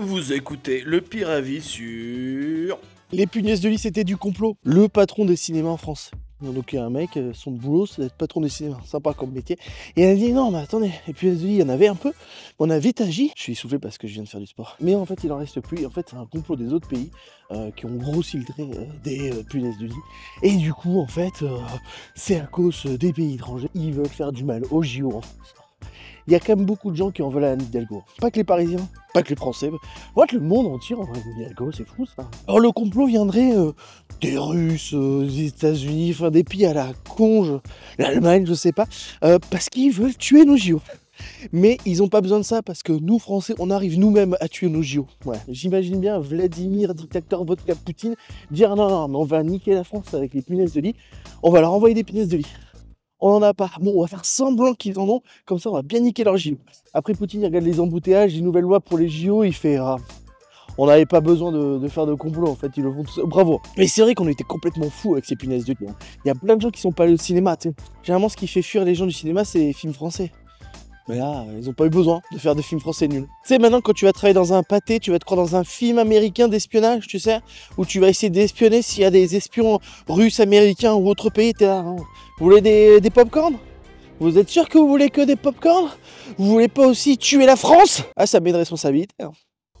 Vous écoutez le pire avis sur. Les punaises de lit, c'était du complot. Le patron des cinémas en France. Donc il y a un mec, euh, son boulot, c'est d'être patron des cinémas. Sympa comme métier. Et elle a dit non, mais attendez, les punaises de lit, il y en avait un peu. On a vite agi. Je suis essoufflé parce que je viens de faire du sport. Mais en fait, il en reste plus. En fait, c'est un complot des autres pays euh, qui ont grossi le trait euh, des punaises de lit. Et du coup, en fait, c'est à cause des pays étrangers. Ils veulent faire du mal aux JO en France. Il y a quand même beaucoup de gens qui en veulent à Anne. Pas que les Parisiens, pas que les Français. Fait, le monde entier en Anne Hidalgo, c'est fou ça. Alors le complot viendrait euh, des Russes, euh, des États-Unis, enfin des pays à la conge, l'Allemagne, je sais pas, euh, parce qu'ils veulent tuer nos JO. Mais ils n'ont pas besoin de ça parce que nous, Français, on arrive nous-mêmes à tuer nos JO. Ouais. J'imagine bien Vladimir, dictateur vodka Poutine, dire non, non, mais on va niquer la France avec les punaises de lit. On va leur envoyer des punaises de lit. On n'en a pas. Bon, on va faire semblant qu'ils en ont, comme ça on va bien niquer leurs JO. Après, Poutine, il regarde les embouteillages, les nouvelles lois pour les JO, il fait ah, on n'avait pas besoin de, faire de complot en fait, ils le font tout. Bravo. Mais c'est vrai qu'on était complètement fous avec ces punaises de lit. hein. Il y a plein de gens qui sont pas allés au cinéma, tu sais. Généralement, ce qui fait fuir les gens du cinéma, c'est les films français. Mais là, ils n'ont pas eu besoin de faire des films français nuls. Tu sais, maintenant, quand tu vas travailler dans un pâté, tu vas te croire dans un film américain d'espionnage, tu sais, où tu vas essayer d'espionner s'il y a des espions russes, américains ou autres pays. T'es là, hein. Vous voulez des, des Vous êtes sûr que vous voulez que des pop-corn Vous voulez pas aussi tuer la France? Ah, ça met une responsabilité. hein.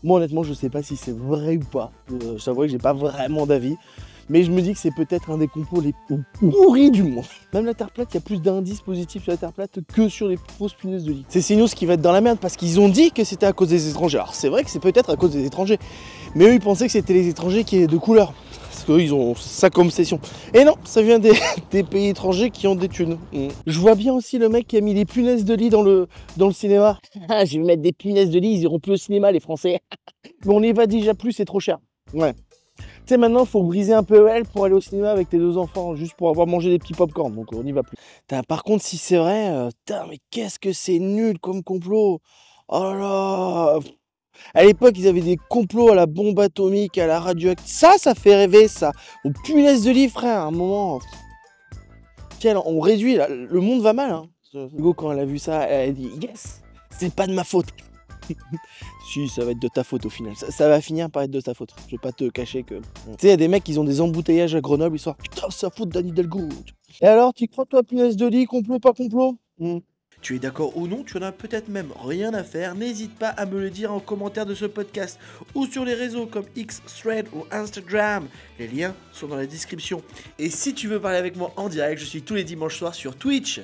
Moi, honnêtement, je sais pas si c'est vrai ou pas. Euh, je t'avoue que j'ai pas vraiment d'avis. Mais je me dis que c'est peut-être un des complots les plus pourris du monde. Même la Terre plate, il y a plus d'indices positifs sur la Terre plate que sur les fausses punaises de lit. C'est CNews qui va être dans la merde parce qu'ils ont dit que c'était à cause des étrangers. Alors c'est vrai que c'est peut-être à cause des étrangers. Mais eux, ils pensaient que c'était les étrangers qui étaient de couleur. Parce qu'eux, ils ont ça comme session. Et non, ça vient des, des pays étrangers qui ont des thunes. Mm. Je vois bien aussi le mec qui a mis des punaises de lit dans le, dans le cinéma. Ah, je vais mettre des punaises de lit, ils iront plus au cinéma, les Français. Mais on n'y va déjà plus, c'est trop cher. Ouais. Tu sais, maintenant, faut briser un peu elle pour aller au cinéma avec tes deux enfants, juste pour avoir mangé des petits pop-corn, donc on n'y va plus. Par contre, si c'est vrai, euh, mais qu'est-ce que c'est nul comme complot Oh là là À l'époque, ils avaient des complots à la bombe atomique, à la radioactivité. Ça, ça fait rêver, ça Aux punaises de lit, frère, à un moment... Tiens, on réduit, le monde va mal, hein. Hugo, quand elle a vu ça, elle a dit « Yes C'est pas de ma faute !» Si, ça va être de ta faute au final. Ça, va finir par être de ta faute. Je vais pas te cacher que. Tu sais, il y a des mecs qui ont des embouteillages à Grenoble, ils sortent Putain, c'est la faute d'Anne Hidalgo. Et alors, tu crois, toi, punaise de lit, complot, pas complot? Hmm. Tu es d'accord ou non, tu en as peut-être même rien à faire, n'hésite pas à me le dire en commentaire de ce podcast ou sur les réseaux comme X, Thread ou Instagram. Les liens sont dans la description. Et si tu veux parler avec moi en direct, je suis tous les dimanches soirs sur Twitch.